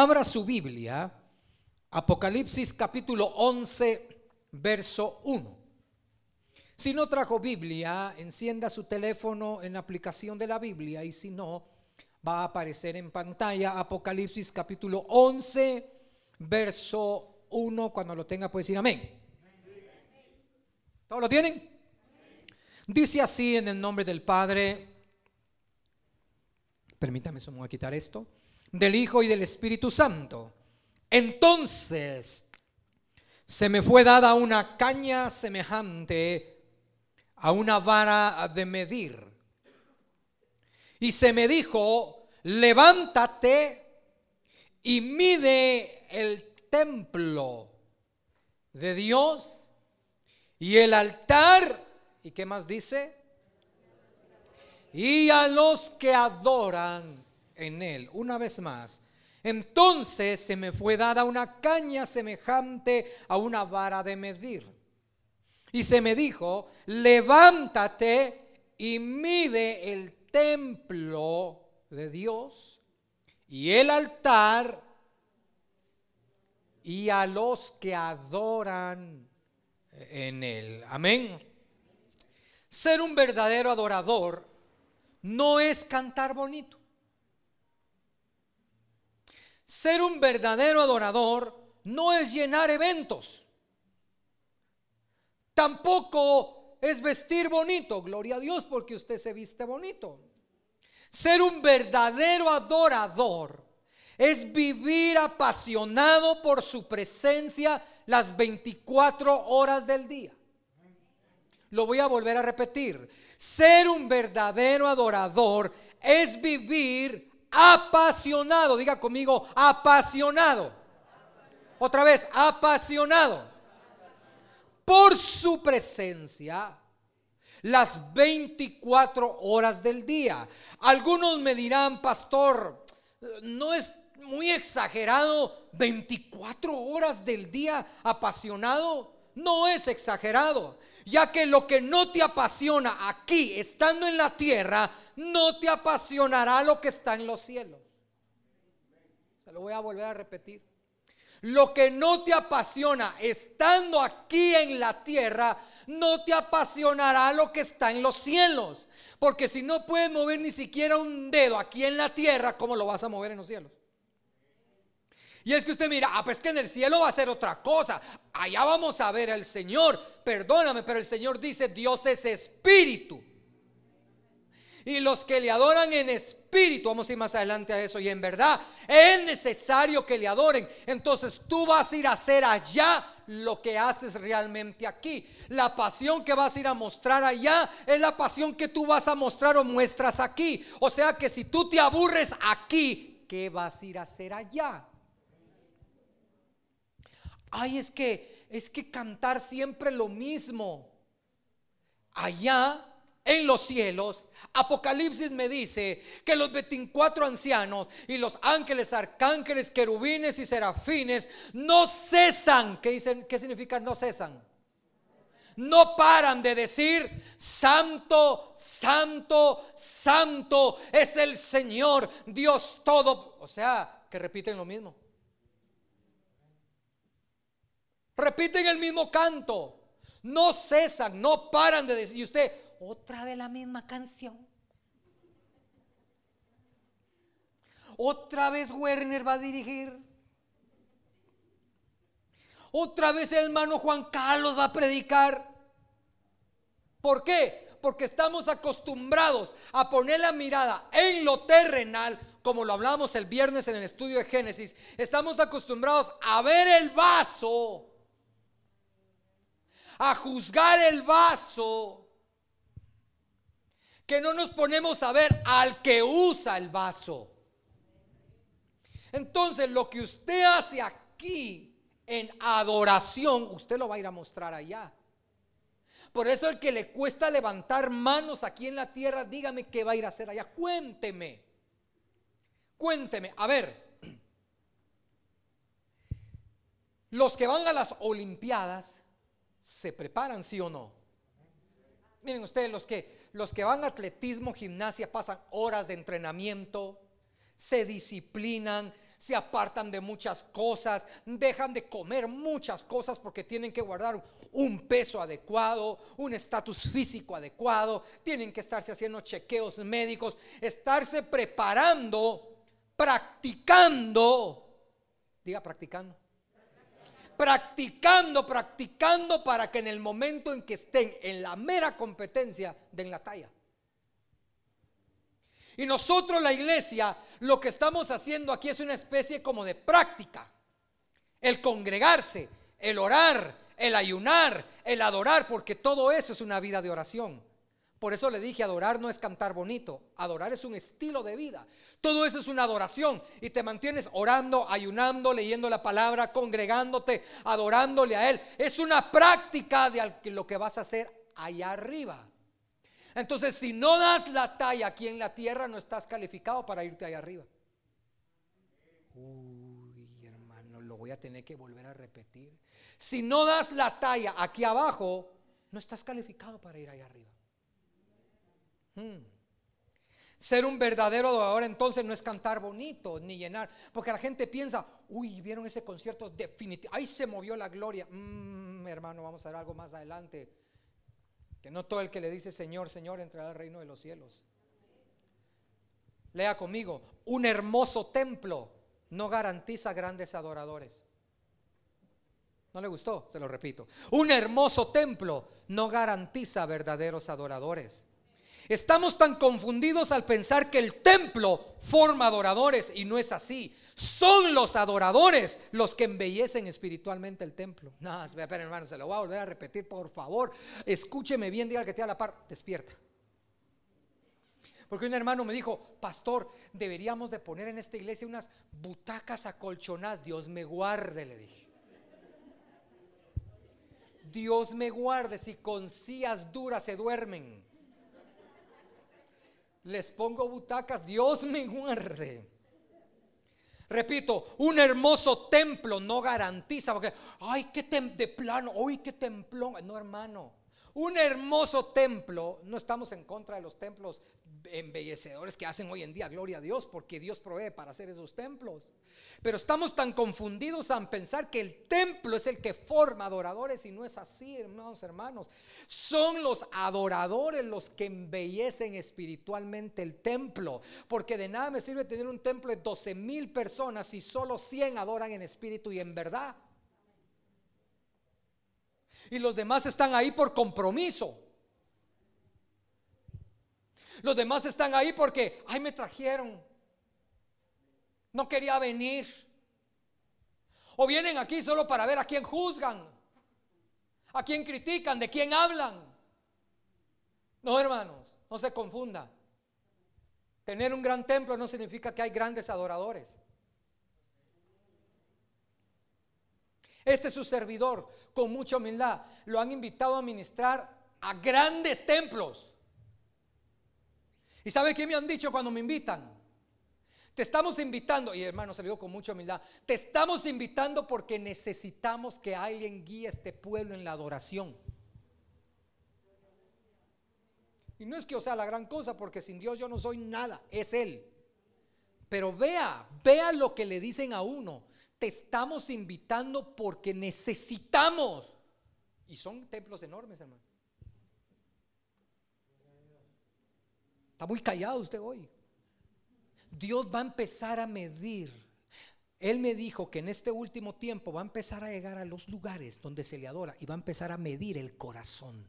Abra su Biblia, Apocalipsis capítulo 11, verso 1. Si no trajo Biblia, encienda su teléfono en la aplicación de la Biblia y si no, va a aparecer en pantalla Apocalipsis capítulo 11, verso 1. Cuando lo tenga puede decir amén. ¿Todos lo tienen? Dice así en el nombre del Padre. Permítame, se me voy a quitar esto. Del Hijo y del Espíritu Santo. Entonces se me fue dada una caña semejante a una vara de medir. Y se me dijo, levántate y mide el templo de Dios y el altar. ¿Y qué más dice? Y a los que adoran en él. Una vez más. Entonces se me fue dada una caña semejante a una vara de medir. Y se me dijo, levántate y mide el templo de Dios y el altar y a los que adoran en él. Amén. Ser un verdadero adorador no es cantar bonito. Ser un verdadero adorador no es llenar eventos. Tampoco es vestir bonito. Gloria a Dios porque usted se viste bonito. Ser un verdadero adorador es vivir apasionado por su presencia las 24 horas del día. Lo voy a volver a repetir. Ser un verdadero adorador es vivir apasionado. Diga conmigo, apasionado. Otra vez, apasionado. Por su presencia las 24 horas del día. Algunos me dirán, pastor, no es muy exagerado 24 horas del día apasionado. No es exagerado, ya que lo que no te apasiona aquí, estando en la tierra, no te apasionará lo que está en los cielos. Se lo voy a volver a repetir. Lo que no te apasiona estando aquí en la tierra, no te apasionará lo que está en los cielos. Porque si no puedes mover ni siquiera un dedo aquí en la tierra, ¿cómo lo vas a mover en los cielos? Y es que usted mira, ah, pues que en el cielo va a ser otra cosa. Allá vamos a ver al Señor. Perdóname, pero el Señor dice, Dios es espíritu. Y los que le adoran en espíritu, vamos a ir más adelante a eso, y en verdad es necesario que le adoren. Entonces tú vas a ir a hacer allá lo que haces realmente aquí. La pasión que vas a ir a mostrar allá es la pasión que tú vas a mostrar o muestras aquí. O sea que si tú te aburres aquí, ¿qué vas a ir a hacer allá? Ay, es que es que cantar siempre lo mismo. Allá en los cielos, Apocalipsis me dice que los 24 ancianos y los ángeles, arcángeles, querubines y serafines no cesan. ¿Qué, dicen, qué significa no cesan? No paran de decir, santo, santo, santo es el Señor, Dios todo. O sea, que repiten lo mismo. Repiten el mismo canto. No cesan, no paran de decir. Y usted, otra vez la misma canción. Otra vez Werner va a dirigir. Otra vez el hermano Juan Carlos va a predicar. ¿Por qué? Porque estamos acostumbrados a poner la mirada en lo terrenal, como lo hablamos el viernes en el estudio de Génesis. Estamos acostumbrados a ver el vaso, a juzgar el vaso que no nos ponemos a ver al que usa el vaso. Entonces, lo que usted hace aquí en adoración, usted lo va a ir a mostrar allá. Por eso el que le cuesta levantar manos aquí en la tierra, dígame qué va a ir a hacer allá. Cuénteme. Cuénteme. A ver. Los que van a las Olimpiadas se preparan, sí o no. Miren ustedes, los que los que van a atletismo, gimnasia, pasan horas de entrenamiento, se disciplinan, se apartan de muchas cosas, dejan de comer muchas cosas porque tienen que guardar un peso adecuado, un estatus físico adecuado, tienen que estarse haciendo chequeos médicos, estarse preparando, practicando, diga practicando, practicando, practicando para que en el momento en que estén en la mera competencia den la talla. Y nosotros la iglesia lo que estamos haciendo aquí es una especie como de práctica. El congregarse, el orar, el ayunar, el adorar, porque todo eso es una vida de oración. Por eso le dije, adorar no es cantar bonito, adorar es un estilo de vida. Todo eso es una adoración y te mantienes orando, ayunando, leyendo la palabra, congregándote, adorándole a Él. Es una práctica de lo que vas a hacer allá arriba. Entonces, si no das la talla aquí en la tierra, no estás calificado para irte allá arriba. Uy, hermano, lo voy a tener que volver a repetir. Si no das la talla aquí abajo, no estás calificado para ir allá arriba. Ser un verdadero adorador entonces no es cantar bonito ni llenar, porque la gente piensa, uy, vieron ese concierto definitivo, ahí se movió la gloria. Mm, hermano, vamos a ver algo más adelante. Que no todo el que le dice Señor, Señor entrará al reino de los cielos. Lea conmigo, un hermoso templo no garantiza grandes adoradores. ¿No le gustó? Se lo repito. Un hermoso templo no garantiza verdaderos adoradores. Estamos tan confundidos al pensar que el templo forma adoradores y no es así. Son los adoradores los que embellecen espiritualmente el templo. No, espera, hermano, se lo voy a volver a repetir, por favor. Escúcheme bien, diga que te a la par, despierta. Porque un hermano me dijo, pastor, deberíamos de poner en esta iglesia unas butacas acolchonadas. Dios me guarde, le dije. Dios me guarde si con sillas duras se duermen. Les pongo butacas, Dios me guarde. Repito, un hermoso templo no garantiza, porque, ay, qué de plano, uy, qué templón. No, hermano, un hermoso templo, no estamos en contra de los templos embellecedores que hacen hoy en día, gloria a Dios, porque Dios provee para hacer esos templos. Pero estamos tan confundidos en pensar que el templo es el que forma adoradores y no es así, hermanos, hermanos. Son los adoradores los que embellecen espiritualmente el templo, porque de nada me sirve tener un templo de 12 mil personas si solo 100 adoran en espíritu y en verdad. Y los demás están ahí por compromiso. Los demás están ahí porque, ay, me trajeron. No quería venir. O vienen aquí solo para ver a quién juzgan, a quién critican, de quién hablan. No, hermanos, no se confunda. Tener un gran templo no significa que hay grandes adoradores. Este es su servidor, con mucha humildad, lo han invitado a ministrar a grandes templos. ¿Y sabe qué me han dicho cuando me invitan? Te estamos invitando, y hermano, se lo digo con mucha humildad, te estamos invitando porque necesitamos que alguien guíe a este pueblo en la adoración. Y no es que yo sea la gran cosa, porque sin Dios yo no soy nada, es Él. Pero vea, vea lo que le dicen a uno. Te estamos invitando porque necesitamos. Y son templos enormes, hermano. Está muy callado usted hoy. Dios va a empezar a medir. Él me dijo que en este último tiempo va a empezar a llegar a los lugares donde se le adora y va a empezar a medir el corazón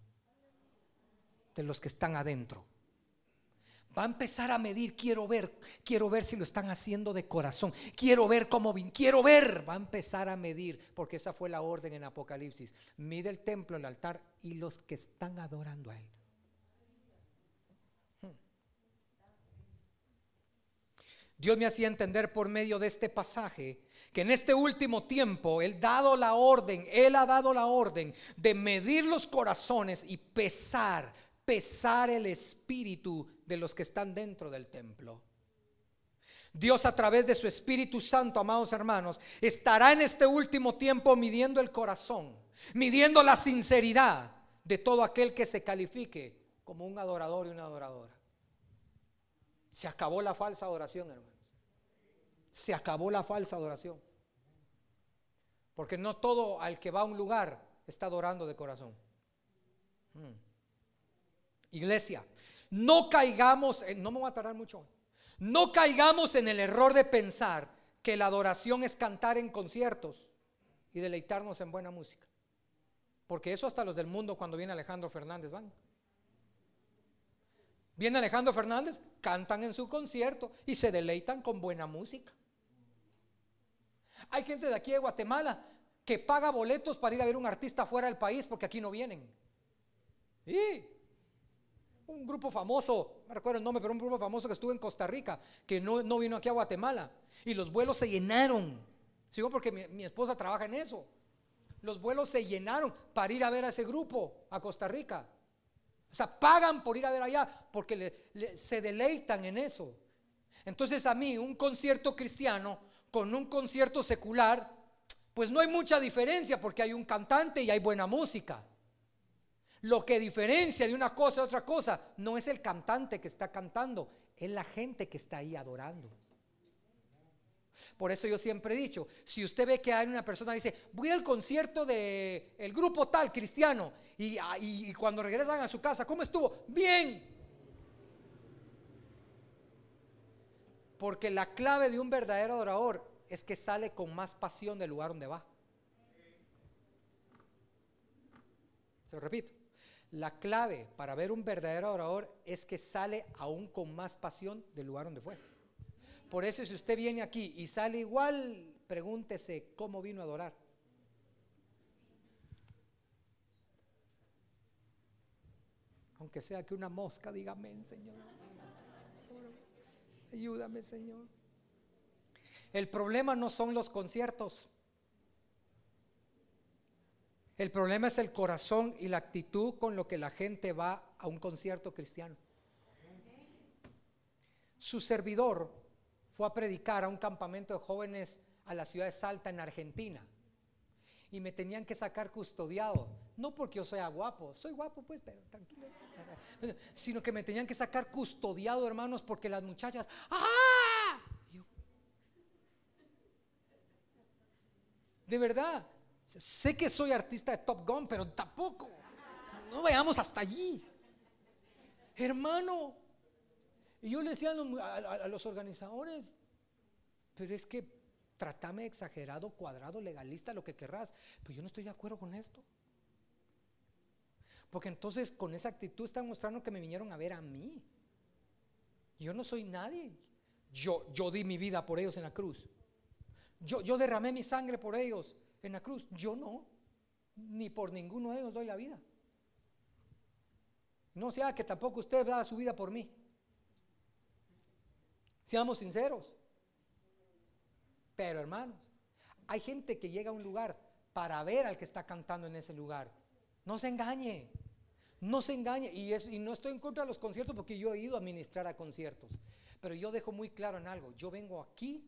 de los que están adentro. Va a empezar a medir, quiero ver, quiero ver si lo están haciendo de corazón, quiero ver cómo, quiero ver, va a empezar a medir, porque esa fue la orden en Apocalipsis. Mide el templo, el altar y los que están adorando a Él. Dios me hacía entender por medio de este pasaje que en este último tiempo Él dado la orden, Él ha dado la orden de medir los corazones y pesar, pesar el espíritu de los que están dentro del templo. Dios a través de su Espíritu Santo, amados hermanos, estará en este último tiempo midiendo el corazón, midiendo la sinceridad de todo aquel que se califique como un adorador y una adoradora. Se acabó la falsa adoración, hermanos. se acabó la falsa adoración. Porque no todo al que va a un lugar está adorando de corazón. Mm. Iglesia, no caigamos, en, no me voy a tardar mucho, no caigamos en el error de pensar que la adoración es cantar en conciertos y deleitarnos en buena música. Porque eso hasta los del mundo cuando viene Alejandro Fernández van. Viene Alejandro Fernández, cantan en su concierto y se deleitan con buena música. Hay gente de aquí de Guatemala que paga boletos para ir a ver un artista fuera del país porque aquí no vienen. Y un grupo famoso, no recuerdo el nombre, pero un grupo famoso que estuvo en Costa Rica, que no, no vino aquí a Guatemala. Y los vuelos se llenaron. Sigo porque mi, esposa trabaja en eso. Los vuelos se llenaron para ir a ver a ese grupo a Costa Rica. O sea, pagan por ir a ver allá porque se deleitan en eso. Entonces a mí un concierto cristiano con un concierto secular, pues no hay mucha diferencia porque hay un cantante y hay buena música. Lo que diferencia de una cosa a otra cosa no es el cantante que está cantando, es la gente que está ahí adorando. Por eso yo siempre he dicho, si usted ve que hay una persona que dice, voy al concierto del el grupo tal cristiano y, y cuando regresan a su casa, ¿cómo estuvo? Bien. Porque la clave de un verdadero adorador es que sale con más pasión del lugar donde va. Se lo repito. La clave para ver un verdadero adorador es que sale aún con más pasión del lugar donde fue. Por eso si usted viene aquí y sale igual, pregúntese cómo vino a adorar. Aunque sea que una mosca diga amén, Señor. Ayúdame, Señor. El problema no son los conciertos. El problema es el corazón y la actitud con lo que la gente va a un concierto cristiano. Su servidor fue a predicar a un campamento de jóvenes a la ciudad de Salta en Argentina. Y me tenían que sacar custodiado. No porque yo sea guapo, soy guapo pues, pero tranquilo. Sino que me tenían que sacar custodiado, hermanos, porque las muchachas, ¡ah! de verdad, Sé que soy artista de Top Gun, pero tampoco. No vayamos hasta allí. Hermano. Y yo le decía a los, organizadores, pero es que tratame exagerado, cuadrado, legalista, lo que querrás. Pero yo no estoy de acuerdo con esto. Porque entonces con esa actitud están mostrando que me vinieron a ver a mí. Yo no soy nadie. Yo, yo di mi vida por ellos en la cruz. Yo, yo derramé mi sangre por ellos en la cruz. Yo no, ni por ninguno de ellos doy la vida. No sea que tampoco usted da su vida por mí. Seamos sinceros. Pero hermanos, hay gente que llega a un lugar para ver al que está cantando en ese lugar. No se engañe. No se engañe. Y, y no estoy en contra de los conciertos porque yo he ido a ministrar a conciertos. Pero yo dejo muy claro en algo. Yo vengo aquí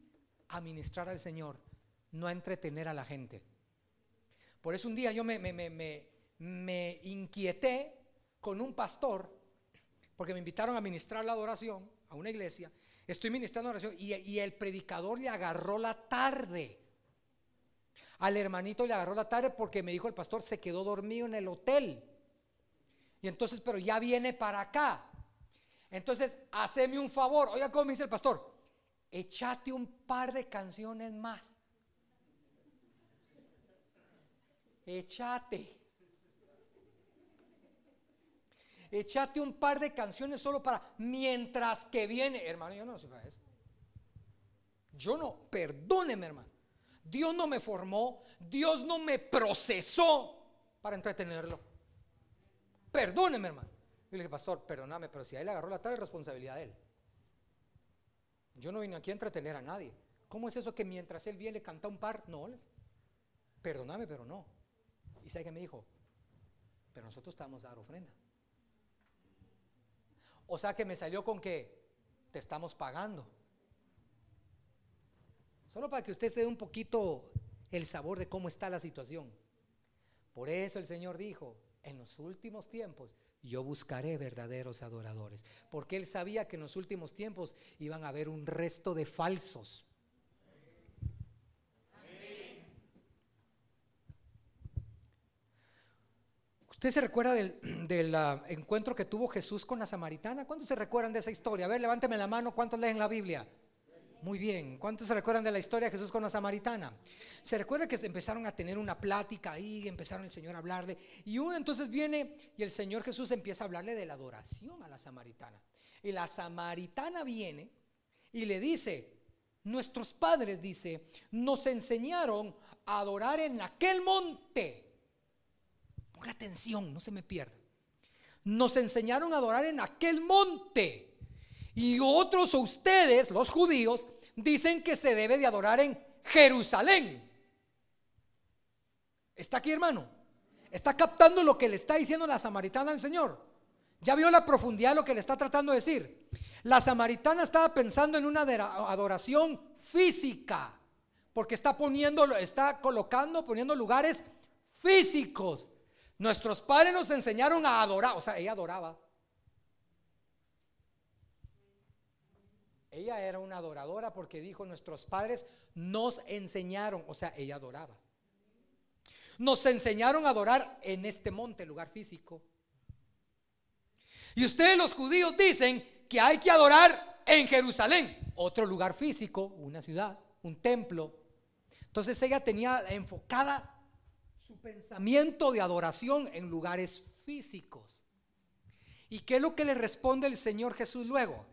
a ministrar al Señor no a entretener a la gente. Por eso un día yo me, me, inquieté con un pastor, porque me invitaron a ministrar la adoración a una iglesia. Estoy ministrando oración y, y el predicador le agarró la tarde. Al hermanito le agarró la tarde porque me dijo el pastor, se quedó dormido en el hotel. Y entonces, pero ya viene para acá. Entonces, haceme un favor. Oiga, ¿cómo me dice el pastor? Echate un par de canciones más. Echate. Echate un par de canciones solo para mientras que viene. Hermano, yo no sé eso. Yo no, perdóneme, hermano. Dios no me formó, Dios no me procesó para entretenerlo. Perdóneme, hermano. Y le dije, pastor, perdóname, pero si a él le agarró la tal responsabilidad de él. Yo no vine aquí a entretener a nadie. ¿Cómo es eso que mientras él viene canta un par? No, perdóname, pero no. ¿Y sabe que me dijo? Pero nosotros estamos a dar ofrenda. O sea que me salió con que te estamos pagando. Solo para que usted se dé un poquito el sabor de cómo está la situación. Por eso el Señor dijo, en los últimos tiempos yo buscaré verdaderos adoradores. Porque Él sabía que en los últimos tiempos iban a haber un resto de falsos. ¿Usted se recuerda del, ah, encuentro que tuvo Jesús con la samaritana? ¿Cuántos se recuerdan de esa historia? A ver, levánteme la mano, ¿cuántos leen la Biblia? Muy bien, ¿cuántos se recuerdan de la historia de Jesús con la samaritana? Se recuerda que empezaron a tener una plática ahí, empezaron el Señor a hablarle, y uno entonces viene y el Señor Jesús empieza a hablarle de la adoración a la samaritana. Y la samaritana viene y le dice, nuestros padres, dice, nos enseñaron a adorar en aquel monte Atención, no se me pierda. Nos enseñaron a adorar en aquel monte. Y otros, ustedes, los judíos, dicen que se debe de adorar en Jerusalén. ¿Está aquí, hermano? ¿Está captando lo que le está diciendo la samaritana al Señor? ¿Ya vio la profundidad de lo que le está tratando de decir? La samaritana estaba pensando en una adoración física, porque está poniendo, está colocando, poniendo lugares físicos. Nuestros padres nos enseñaron a adorar, o sea, ella adoraba. Ella era una adoradora porque dijo, nuestros padres nos enseñaron, o sea, ella adoraba. Nos enseñaron a adorar en este monte, lugar físico. Y ustedes los judíos dicen que hay que adorar en Jerusalén, otro lugar físico, una ciudad, un templo. Entonces ella tenía enfocada pensamiento de adoración en lugares físicos. ¿Y qué es lo que le responde el Señor Jesús luego?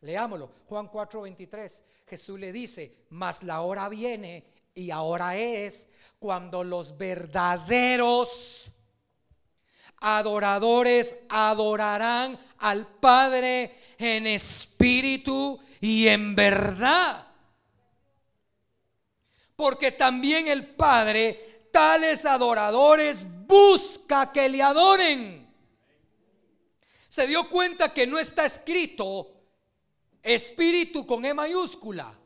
Leámoslo, Juan 4:23. Jesús le dice, mas la hora viene y ahora es cuando los verdaderos adoradores adorarán al Padre en espíritu y en verdad. Porque también el Padre tales adoradores busca que le adoren. Se dio cuenta que no está escrito espíritu con E mayúscula.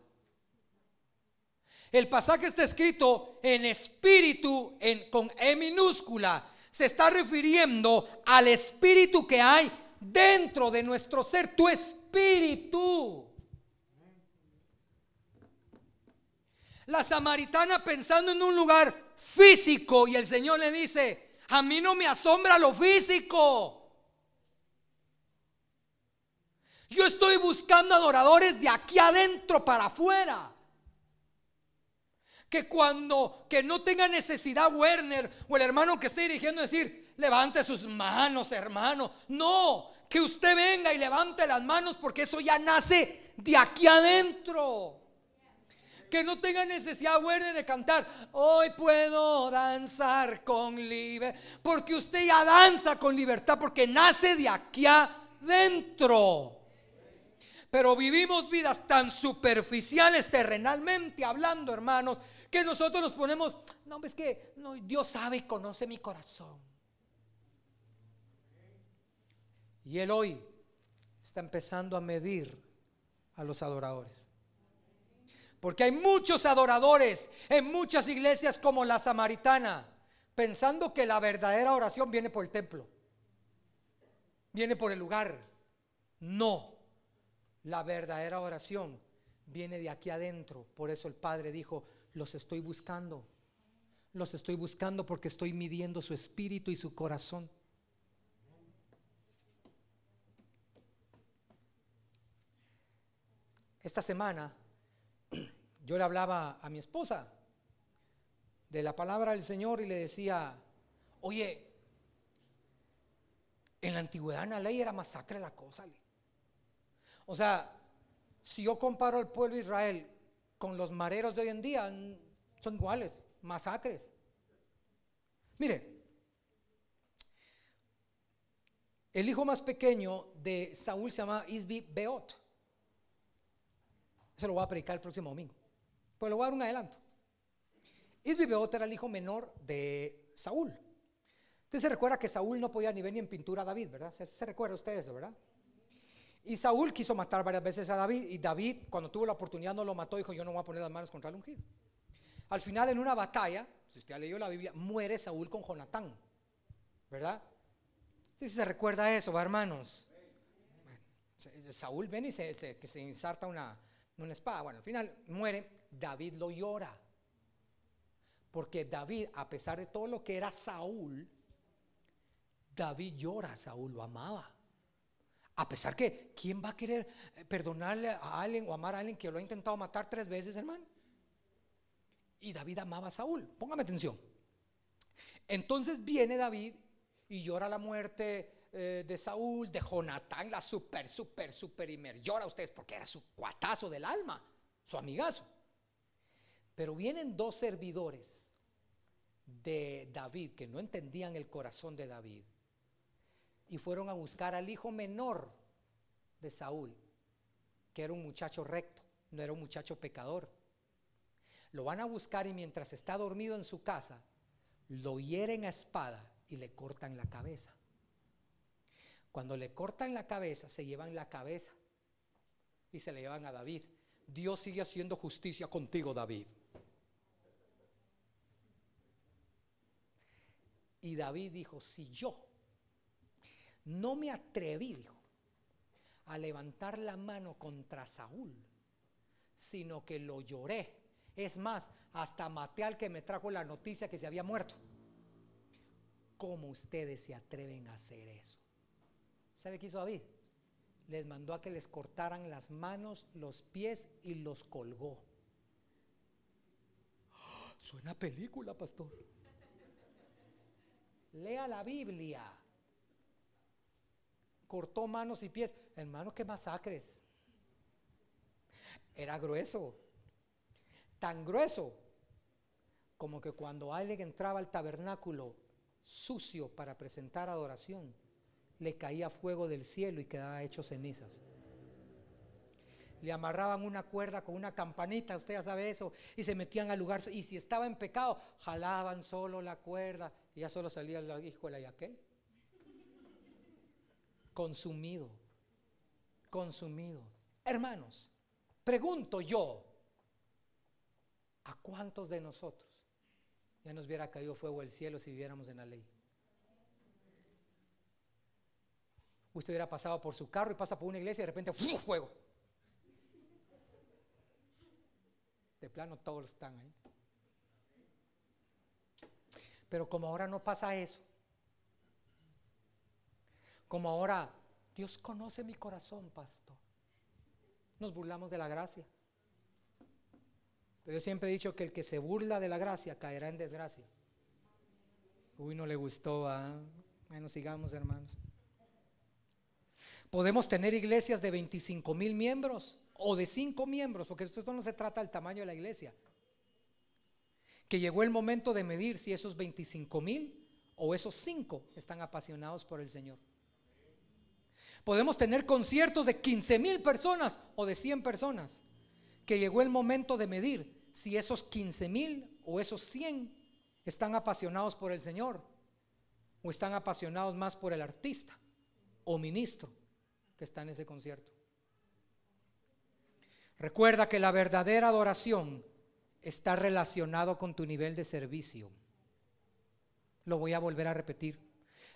El pasaje está escrito en espíritu en, con E minúscula. Se está refiriendo al espíritu que hay dentro de nuestro ser, tu espíritu. La samaritana pensando en un lugar físico y el Señor le dice, a mí no me asombra lo físico. Yo estoy buscando adoradores de aquí adentro para afuera. Que cuando, que no tenga necesidad Werner o el hermano que esté dirigiendo decir, levante sus manos, hermano. No, que usted venga y levante las manos porque eso ya nace de aquí adentro que no tenga necesidad buena de cantar. Hoy puedo danzar con libertad. Porque usted ya danza con libertad, porque nace de aquí adentro. Pero vivimos vidas tan superficiales terrenalmente hablando, hermanos, que nosotros nos ponemos, no, es que no, Dios sabe y conoce mi corazón. Y Él hoy está empezando a medir a los adoradores. Porque hay muchos adoradores en muchas iglesias como la samaritana, pensando que la verdadera oración viene por el templo, viene por el lugar. No, la verdadera oración viene de aquí adentro. Por eso el Padre dijo, los estoy buscando. Los estoy buscando porque estoy midiendo su espíritu y su corazón. Esta semana yo le hablaba a mi esposa de la palabra del Señor y le decía, oye, en la antigüedad en la ley era masacre la cosa. O sea, si yo comparo al pueblo de Israel con los mareros de hoy en día, son iguales, masacres. Mire, el hijo más pequeño de Saúl se llama Isbi Beot. Se lo voy a predicar el próximo domingo. Pues le voy a dar un adelanto. Isbibeot era el hijo menor de Saúl. Usted se recuerda que Saúl no podía ni ver ni en pintura a David, ¿verdad? ¿Se, recuerda usted eso, verdad? Y Saúl quiso matar varias veces a David y David cuando tuvo la oportunidad no lo mató, dijo yo no voy a poner las manos contra el ungido. Al final en una batalla, si usted ha leído la Biblia, muere Saúl con Jonatán, ¿verdad? Si se recuerda eso, ¿va, hermanos? Saúl viene y se, se, se inserta una espada. Bueno, al final muere. David lo llora. Porque David, a pesar de todo lo que era Saúl, David llora, Saúl lo amaba. A pesar que, ¿quién va a querer eh, perdonarle a alguien o amar a alguien que lo ha intentado matar tres veces, hermano? Y David amaba a Saúl. Póngame atención. Entonces viene David y llora la muerte eh, de Saúl, de Jonatán, la super, super, super Llora ustedes porque era su cuatazo del alma, su amigazo. Pero vienen dos servidores de David que no entendían el corazón de David y fueron a buscar al hijo menor de Saúl, que era un muchacho recto, no era un muchacho pecador. Lo van a buscar y mientras está dormido en su casa, lo hieren a espada y le cortan la cabeza. Cuando le cortan la cabeza, se llevan la cabeza y se le llevan a David. Dios sigue haciendo justicia contigo, David. Y David dijo, si yo no me atreví, dijo, a levantar la mano contra Saúl, sino que lo lloré. Es más, hasta maté al que me trajo la noticia que se había muerto. ¿Cómo ustedes se atreven a hacer eso? ¿Sabe qué hizo David? Les mandó a que les cortaran las manos, los pies y los colgó. Suena película, pastor. Lea la Biblia cortó manos y pies. Hermano, qué masacres. Era grueso. Tan grueso como que cuando alguien entraba al tabernáculo sucio para presentar adoración, le caía fuego del cielo y quedaba hecho cenizas. Le amarraban una cuerda con una campanita, usted ya sabe eso, y se metían al lugar. Y si estaba en pecado, jalaban solo la cuerda y ya solo salía el hijo de la yaquel consumido, consumido. Hermanos, pregunto yo, ¿a cuántos de nosotros ya nos hubiera caído fuego del cielo si viviéramos en la ley? Usted hubiera pasado por su carro y pasa por una iglesia y de repente fuego. De plano todos están ahí. Pero como ahora no pasa eso, como ahora, Dios conoce mi corazón, pastor. Nos burlamos de la gracia. Pero yo siempre he dicho que el que se burla de la gracia caerá en desgracia. Uy, no le gustó, ¿ah? Bueno, sigamos, hermanos. Podemos tener iglesias de 25 mil miembros o de 5 miembros, porque esto no se trata del tamaño de la iglesia. Que llegó el momento de medir si esos 25 mil o esos 5 están apasionados por el Señor. Podemos tener conciertos de 15 mil personas o de 100 personas. Que llegó el momento de medir si esos 15 mil o esos 100 están apasionados por el Señor o están apasionados más por el artista o ministro que está en ese concierto. Recuerda que la verdadera adoración está relacionado con tu nivel de servicio. Lo voy a volver a repetir.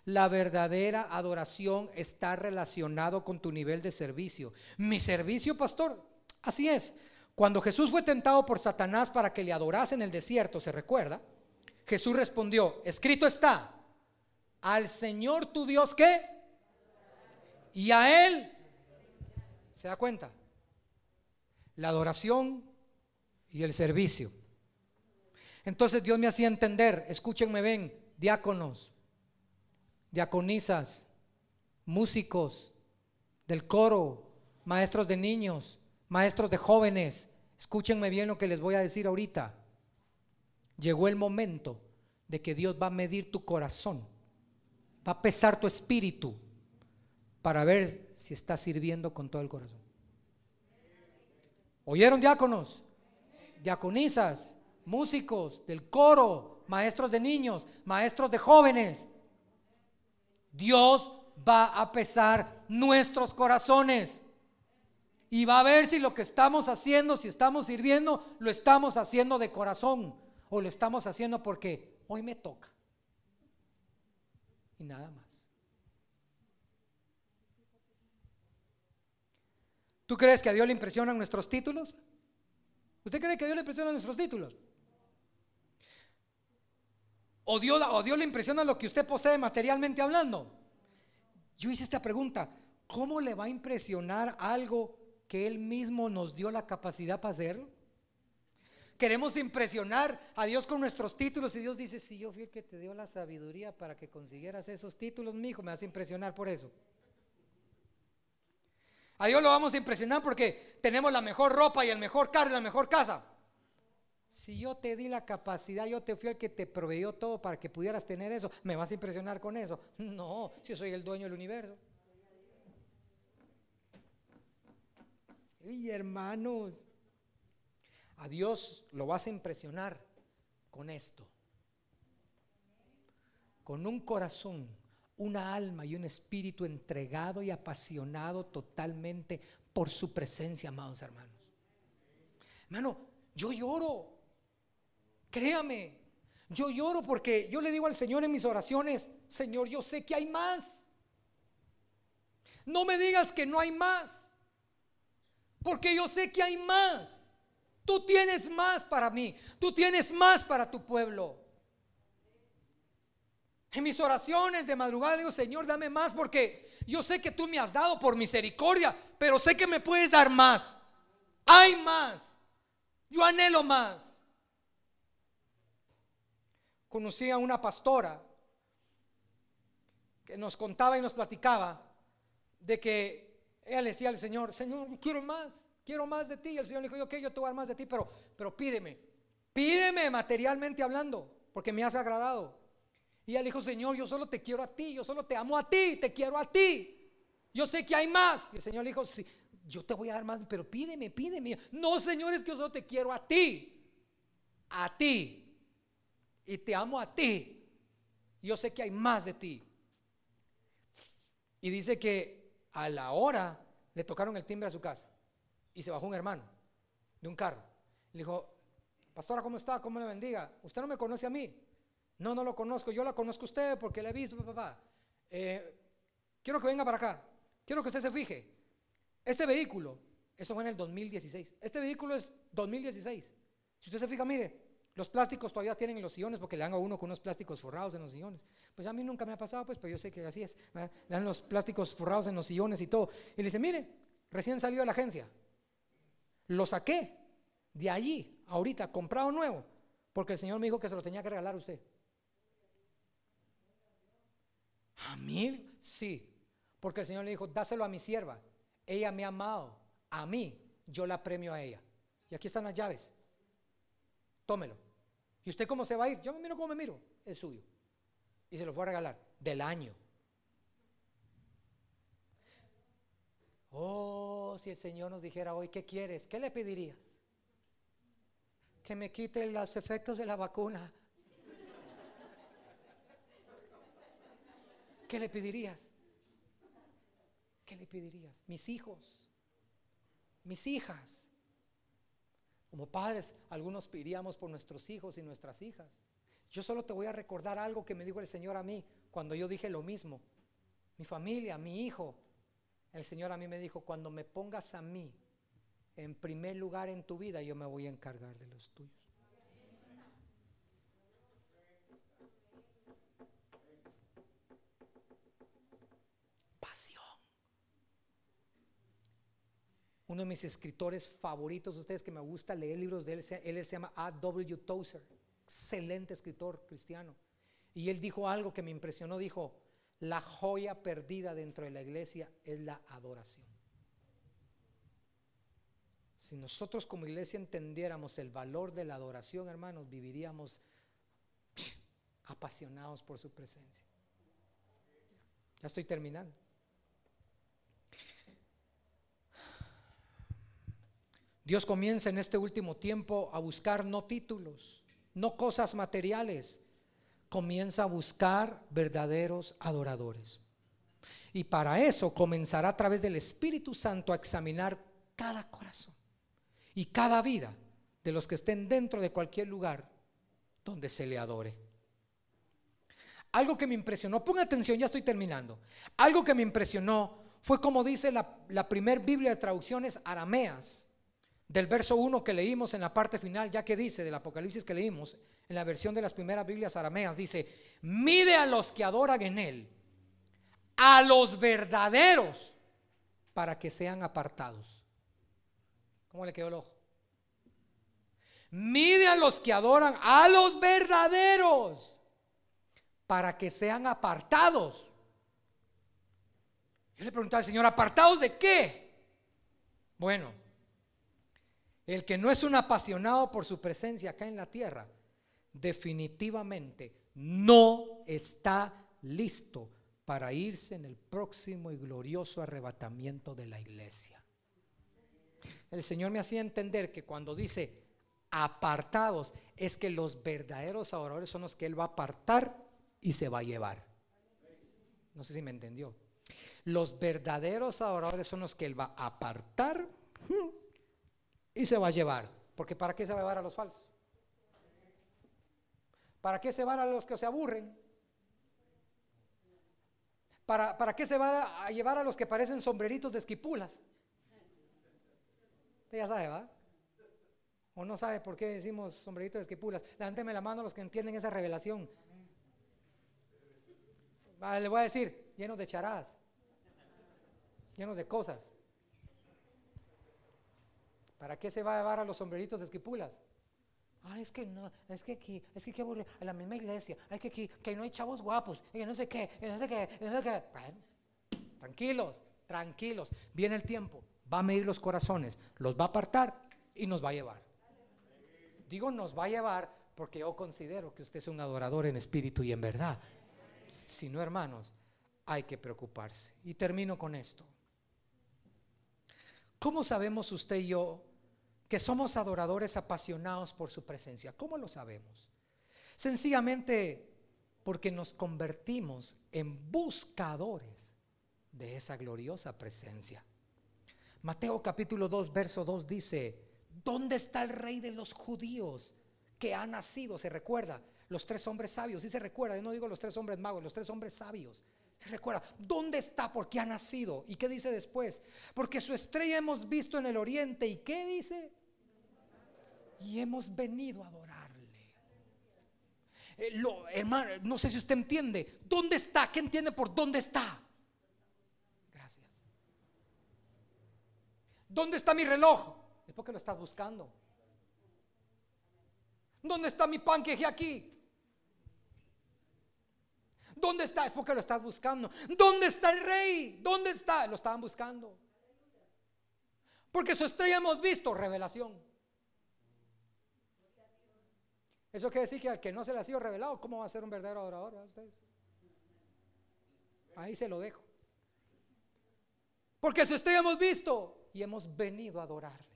La verdadera adoración está relacionado con tu nivel de servicio. Mi servicio, pastor, así es. Cuando Jesús fue tentado por Satanás para que le adorase en el desierto, ¿se recuerda? Jesús respondió, escrito está, al Señor tu Dios qué? Y a Él, ¿se da cuenta? La adoración y el servicio. Entonces Dios me hacía entender, escúchenme, ven, diáconos, diaconisas, músicos del coro, maestros de niños, maestros de jóvenes. Escúchenme bien lo que les voy a decir ahorita. Llegó el momento de que Dios va a medir tu corazón, va a pesar tu espíritu para ver si estás sirviendo con todo el corazón. ¿Oyeron diáconos? Diaconisas, músicos del coro, maestros de niños, maestros de jóvenes, Dios va a pesar nuestros corazones. Y va a ver si lo que estamos haciendo, si estamos sirviendo, lo estamos haciendo de corazón o lo estamos haciendo porque hoy me toca. Y nada más. ¿Tú crees que a Dios le impresionan nuestros títulos? ¿Usted cree que Dios le impresionan nuestros títulos? ¿O Dios, ¿O Dios le impresiona lo que usted posee materialmente hablando? Yo hice esta pregunta, ¿cómo le va a impresionar algo que Él mismo nos dio la capacidad para hacerlo? Queremos impresionar a Dios con nuestros títulos y Dios dice, si yo fui el que te dio la sabiduría para que consiguieras esos títulos, mi hijo, me vas a impresionar por eso. A Dios lo vamos a impresionar porque tenemos la mejor ropa y el mejor carro y la mejor casa. Si yo te di la capacidad, yo te fui el que te proveyó todo para que pudieras tener eso, ¿me vas a impresionar con eso? No, si yo soy el dueño del universo. Y hermanos, a Dios lo vas a impresionar con esto. Con un corazón, una alma y un espíritu entregado y apasionado totalmente por su presencia, amados hermanos. Hermano, yo lloro. Créame, yo lloro porque yo le digo al Señor en mis oraciones, Señor, yo sé que hay más. No me digas que no hay más, porque yo sé que hay más. Tú tienes más para mí. Tú tienes más para tu pueblo. En mis oraciones de madrugada digo, Señor, dame más porque yo sé que tú me has dado por misericordia, pero sé que me puedes dar más. Hay más. Yo anhelo más. Conocí a una pastora que nos contaba y nos platicaba de que ella le decía al Señor, Señor, quiero más. Quiero más de ti. Y el Señor le dijo, yo te voy dar más de ti, pero, pero pídeme. Pídeme materialmente hablando, porque me has agradado. Y él dijo, Señor, yo solo te quiero a ti, yo solo te amo a ti, te quiero a ti. Yo sé que hay más. Y el Señor le dijo, sí, yo te voy a dar más, pero pídeme, pídeme. No, Señor, es que yo solo te quiero a ti. A ti. Y te amo a ti. Yo sé que hay más de ti. Y dice que a la hora le tocaron el timbre a su casa. Y se bajó un hermano de un carro. Le dijo, pastora, ¿cómo está? ¿Cómo le bendiga? Usted no me conoce a mí. No, no lo conozco. Yo la conozco a usted porque le he visto, papá. Eh, quiero que venga para acá. Quiero que usted se fije. Este vehículo, eso fue en el 2016. Este vehículo es 2016. Si usted se fija, mire, los plásticos todavía tienen los sillones porque le dan a uno con unos plásticos forrados en los sillones. Pues a mí nunca me ha pasado, pues, pero yo sé que así es. Le dan los plásticos forrados en los sillones y todo. Y le dice, mire, recién salió de la agencia. Lo saqué de allí, ahorita, comprado nuevo, porque el Señor me dijo que se lo tenía que regalar a usted. ¿A mí? Sí. Porque el Señor le dijo, dáselo a mi sierva. Ella me ha amado. A mí, yo la premio a ella. Y aquí están las llaves. Tómelo. ¿Y usted cómo se va a ir? Yo me miro como me miro. Es suyo. Y se lo fue a regalar. Del año. Oh, si el Señor nos dijera hoy, ¿qué quieres? ¿Qué le pedirías? Que me quite los efectos de la vacuna. ¿Qué le pedirías? ¿Qué le pedirías? Mis hijos, mis hijas. Como padres, algunos pediríamos por nuestros hijos y nuestras hijas. Yo solo te voy a recordar algo que me dijo el Señor a mí cuando yo dije lo mismo. Mi familia, mi hijo, el Señor a mí me dijo, cuando me pongas a mí en primer lugar en tu vida, yo me voy a encargar de los tuyos. Pasión. Uno de mis escritores favoritos, ustedes que me gusta leer libros de él, él se llama A.W. Tozer, excelente escritor cristiano. Y él dijo algo que me impresionó, dijo, la joya perdida dentro de la iglesia es la adoración. Si nosotros como iglesia entendiéramos el valor de la adoración, hermanos, viviríamos apasionados por su presencia. Ya estoy terminando. Dios comienza en este último tiempo a buscar no títulos, no cosas materiales, comienza a buscar verdaderos adoradores. Y para eso comenzará a través del Espíritu Santo a examinar cada corazón y cada vida de los que estén dentro de cualquier lugar donde se le adore. Algo que me impresionó, ponga atención, ya estoy terminando. Algo que me impresionó fue como dice la, la primer Biblia de traducciones arameas, del verso 1 que leímos en la parte final, ya que dice del Apocalipsis que leímos, en la versión de las primeras Biblias arameas, dice, mide a los que adoran en Él, a los verdaderos, para que sean apartados. ¿Cómo le quedó el ojo? Mide a los que adoran, a los verdaderos, para que sean apartados. Yo le preguntaba al Señor, ¿apartados de qué? Bueno, el que no es un apasionado por su presencia acá en la tierra, definitivamente no está listo para irse en el próximo y glorioso arrebatamiento de la iglesia. El Señor me hacía entender que cuando dice apartados, es que los verdaderos adoradores son los que Él va a apartar y se va a llevar. No sé si me entendió. Los verdaderos adoradores son los que Él va a apartar y se va a llevar. Porque ¿para qué se va a llevar a los falsos? ¿Para qué se van a los que se aburren? ¿Para, ¿Para qué se va a llevar a los que parecen sombreritos de esquipulas? Usted ya sabe, ¿va? O no sabe por qué decimos sombreritos de esquipulas. Levánteme la mano a los que entienden esa revelación. le voy a decir, llenos de charadas, llenos de cosas. ¿Para qué se va a llevar a los sombreritos de esquipulas? Ah, es que no, es que aquí, es que aquí en la misma iglesia, es que aquí, que no hay chavos guapos, y no sé qué, y no sé qué, y no sé qué. Tranquilos, tranquilos. Viene el tiempo, va a medir los corazones, los va a apartar y nos va a llevar. Digo nos va a llevar porque yo considero que usted es un adorador en espíritu y en verdad. Si no, hermanos, hay que preocuparse. Y termino con esto. ¿Cómo sabemos usted y yo que somos adoradores apasionados por su presencia. ¿Cómo lo sabemos? Sencillamente porque nos convertimos en buscadores de esa gloriosa presencia. Mateo capítulo 2, verso 2 dice, ¿dónde está el rey de los judíos que ha nacido? Se recuerda, los tres hombres sabios, sí se recuerda, yo no digo los tres hombres magos, los tres hombres sabios. Se recuerda, ¿dónde está? ¿Por qué ha nacido? ¿Y qué dice después? Porque su estrella hemos visto en el oriente. ¿Y qué dice? Y hemos venido a adorarle. Eh, hermano, no sé si usted entiende. ¿Dónde está? ¿Qué entiende por dónde está? Gracias. ¿Dónde está mi reloj? Es porque lo estás buscando. ¿Dónde está mi pan que aquí? ¿Dónde está? Es porque lo estás buscando. ¿Dónde está el rey? ¿Dónde está? Lo estaban buscando. Porque su estrella hemos visto, revelación. Eso quiere decir que al que no se le ha sido revelado, ¿cómo va a ser un verdadero adorador? ustedes? Ahí se lo dejo. Porque eso estoy hemos visto y hemos venido a adorarle.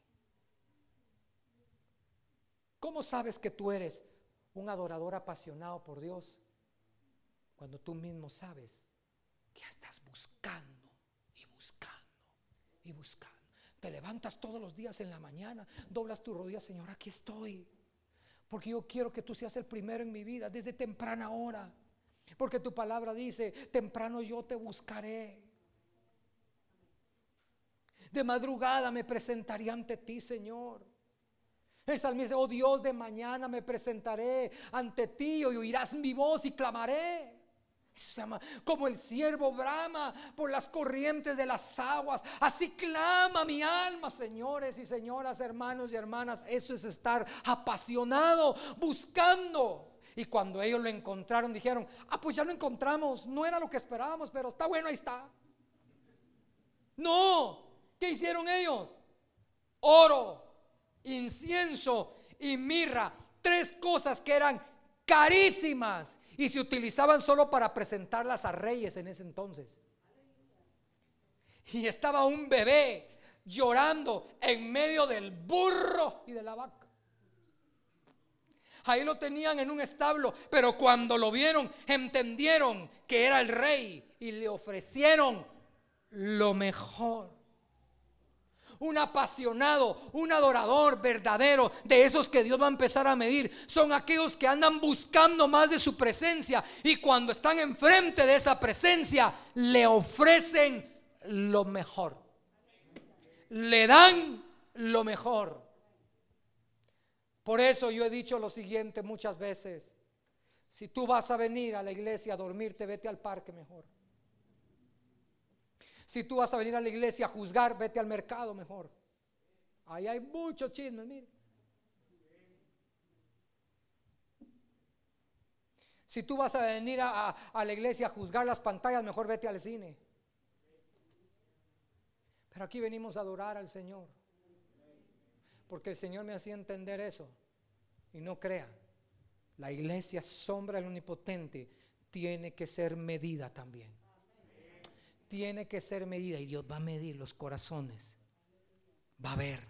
¿Cómo sabes que tú eres un adorador apasionado por Dios? Cuando tú mismo sabes que estás buscando y buscando y buscando. Te levantas todos los días en la mañana, doblas tu rodilla, Señor, aquí estoy. Porque yo quiero que tú seas el primero en mi vida desde temprana hora. Porque tu palabra dice, temprano yo te buscaré. De madrugada me presentaré ante ti, Señor. El salmista, oh Dios, de mañana me presentaré ante ti y oirás mi voz y clamaré. Eso se llama como el siervo brama por las corrientes de las aguas. Así clama mi alma, señores y señoras, hermanos y hermanas. Eso es estar apasionado, buscando. Y cuando ellos lo encontraron, dijeron, ah, pues ya lo encontramos. No era lo que esperábamos, pero está bueno, ahí está. No, ¿qué hicieron ellos? Oro, incienso y mirra. Tres cosas que eran carísimas y se utilizaban solo para presentarlas a reyes en ese entonces. Y estaba un bebé llorando en medio del burro y de la vaca. Ahí lo tenían en un establo, pero cuando lo vieron entendieron que era el rey y le ofrecieron lo mejor un apasionado, un adorador verdadero, de esos que Dios va a empezar a medir, son aquellos que andan buscando más de su presencia y cuando están enfrente de esa presencia le ofrecen lo mejor. Le dan lo mejor. Por eso yo he dicho lo siguiente muchas veces. Si tú vas a venir a la iglesia a dormirte, vete al parque mejor. Si tú vas a venir a la iglesia a juzgar, vete al mercado mejor. Ahí hay muchos chismes, mire. Si tú vas a venir a, la iglesia a juzgar las pantallas, mejor vete al cine. Pero aquí venimos a adorar al Señor. Porque el Señor me hacía entender eso. Y no crea, la iglesia sombra del omnipotente tiene que ser medida también. Tiene que ser medida y Dios va a medir los corazones. Va a ver.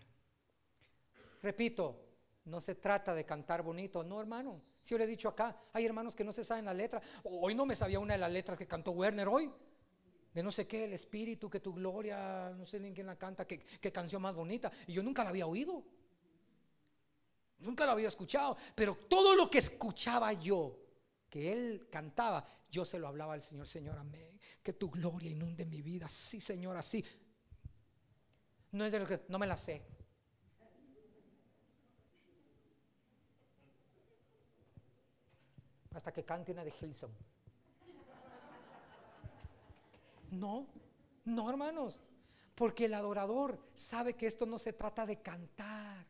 Repito, no se trata de cantar bonito, no hermano. Si yo le he dicho acá, hay hermanos que no se saben la letra. Hoy no me sabía una de las letras que cantó Werner hoy. De no sé qué, el espíritu, que tu gloria, no sé ni quién la canta, qué, qué canción más bonita. Y yo nunca la había oído. Nunca lo había escuchado, pero todo lo que escuchaba yo, que él cantaba, yo se lo hablaba al Señor, Señor, amén. Que tu gloria inunde mi vida. Sí, Señor, así. No es de lo que no me la sé. Hasta que cante una de Hilson. No, no, hermanos. Porque el adorador sabe que esto no se trata de cantar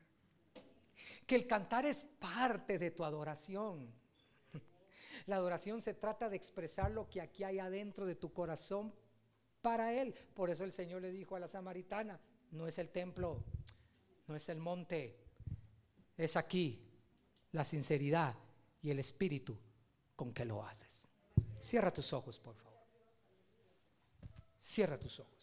que el cantar es parte de tu adoración. La adoración se trata de expresar lo que aquí hay adentro de tu corazón para Él. Por eso el Señor le dijo a la samaritana, no es el templo, no es el monte, es aquí la sinceridad y el espíritu con que lo haces. Cierra tus ojos, por favor. Cierra tus ojos.